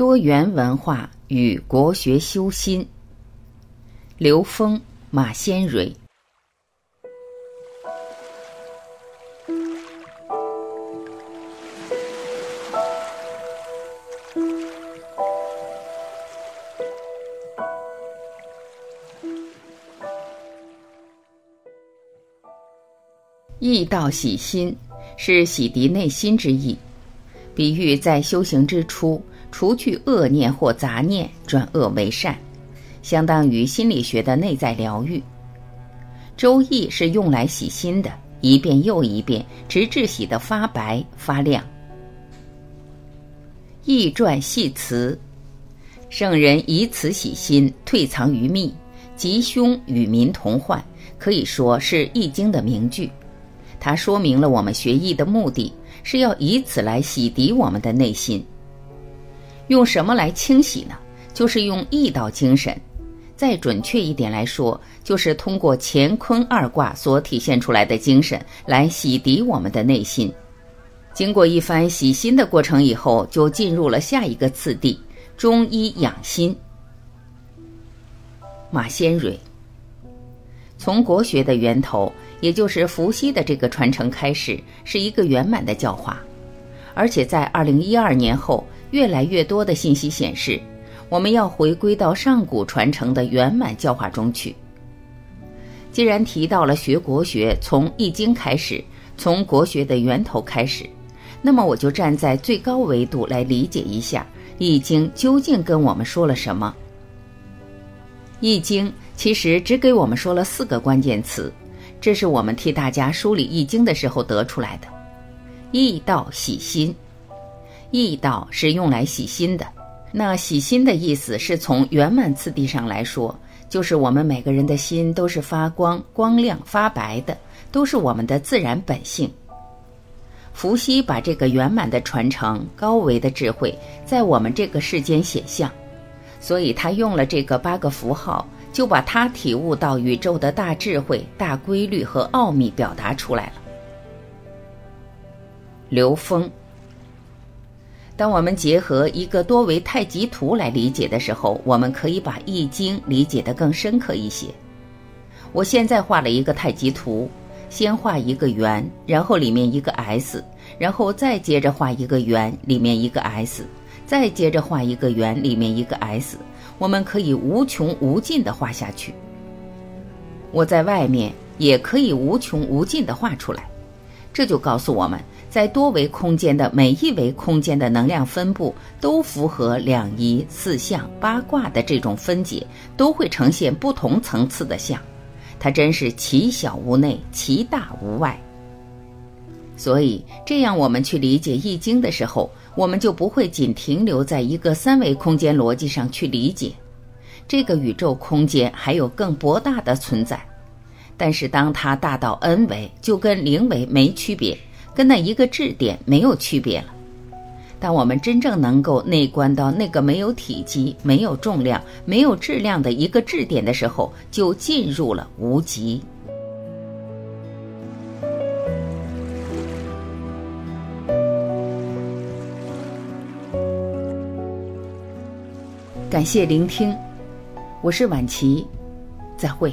多元文化与国学修心。刘峰、马先蕊。意道洗心，是洗涤内心之意。比喻在修行之初，除去恶念或杂念，转恶为善，相当于心理学的内在疗愈。周易是用来洗心的，一遍又一遍，直至洗得发白发亮。易传系辞，圣人以此洗心，退藏于密，吉凶与民同患，可以说是易经的名句。它说明了我们学易的目的是要以此来洗涤我们的内心。用什么来清洗呢？就是用易道精神。再准确一点来说，就是通过乾坤二卦所体现出来的精神来洗涤我们的内心。经过一番洗心的过程以后，就进入了下一个次第——中医养心。马先蕊，从国学的源头。也就是伏羲的这个传承开始是一个圆满的教化，而且在二零一二年后，越来越多的信息显示，我们要回归到上古传承的圆满教化中去。既然提到了学国学从易经开始，从国学的源头开始，那么我就站在最高维度来理解一下易经究竟跟我们说了什么。易经其实只给我们说了四个关键词。这是我们替大家梳理易经的时候得出来的。易道喜心，易道是用来洗心的。那洗心的意思是从圆满次第上来说，就是我们每个人的心都是发光、光亮、发白的，都是我们的自然本性。伏羲把这个圆满的传承、高维的智慧在我们这个世间显象，所以他用了这个八个符号。就把他体悟到宇宙的大智慧、大规律和奥秘表达出来了。刘峰，当我们结合一个多维太极图来理解的时候，我们可以把《易经》理解的更深刻一些。我现在画了一个太极图，先画一个圆，然后里面一个 S，然后再接着画一个圆，里面一个 S，再接着画一个圆，里面一个 S。我们可以无穷无尽的画下去。我在外面也可以无穷无尽的画出来，这就告诉我们在多维空间的每一维空间的能量分布都符合两仪、四象、八卦的这种分解，都会呈现不同层次的相。它真是其小无内，其大无外。所以，这样我们去理解《易经》的时候。我们就不会仅停留在一个三维空间逻辑上去理解，这个宇宙空间还有更博大的存在。但是当它大到 n 维，就跟零维没区别，跟那一个质点没有区别了。当我们真正能够内观到那个没有体积、没有重量、没有质量的一个质点的时候，就进入了无极。感谢聆听，我是晚琪，再会。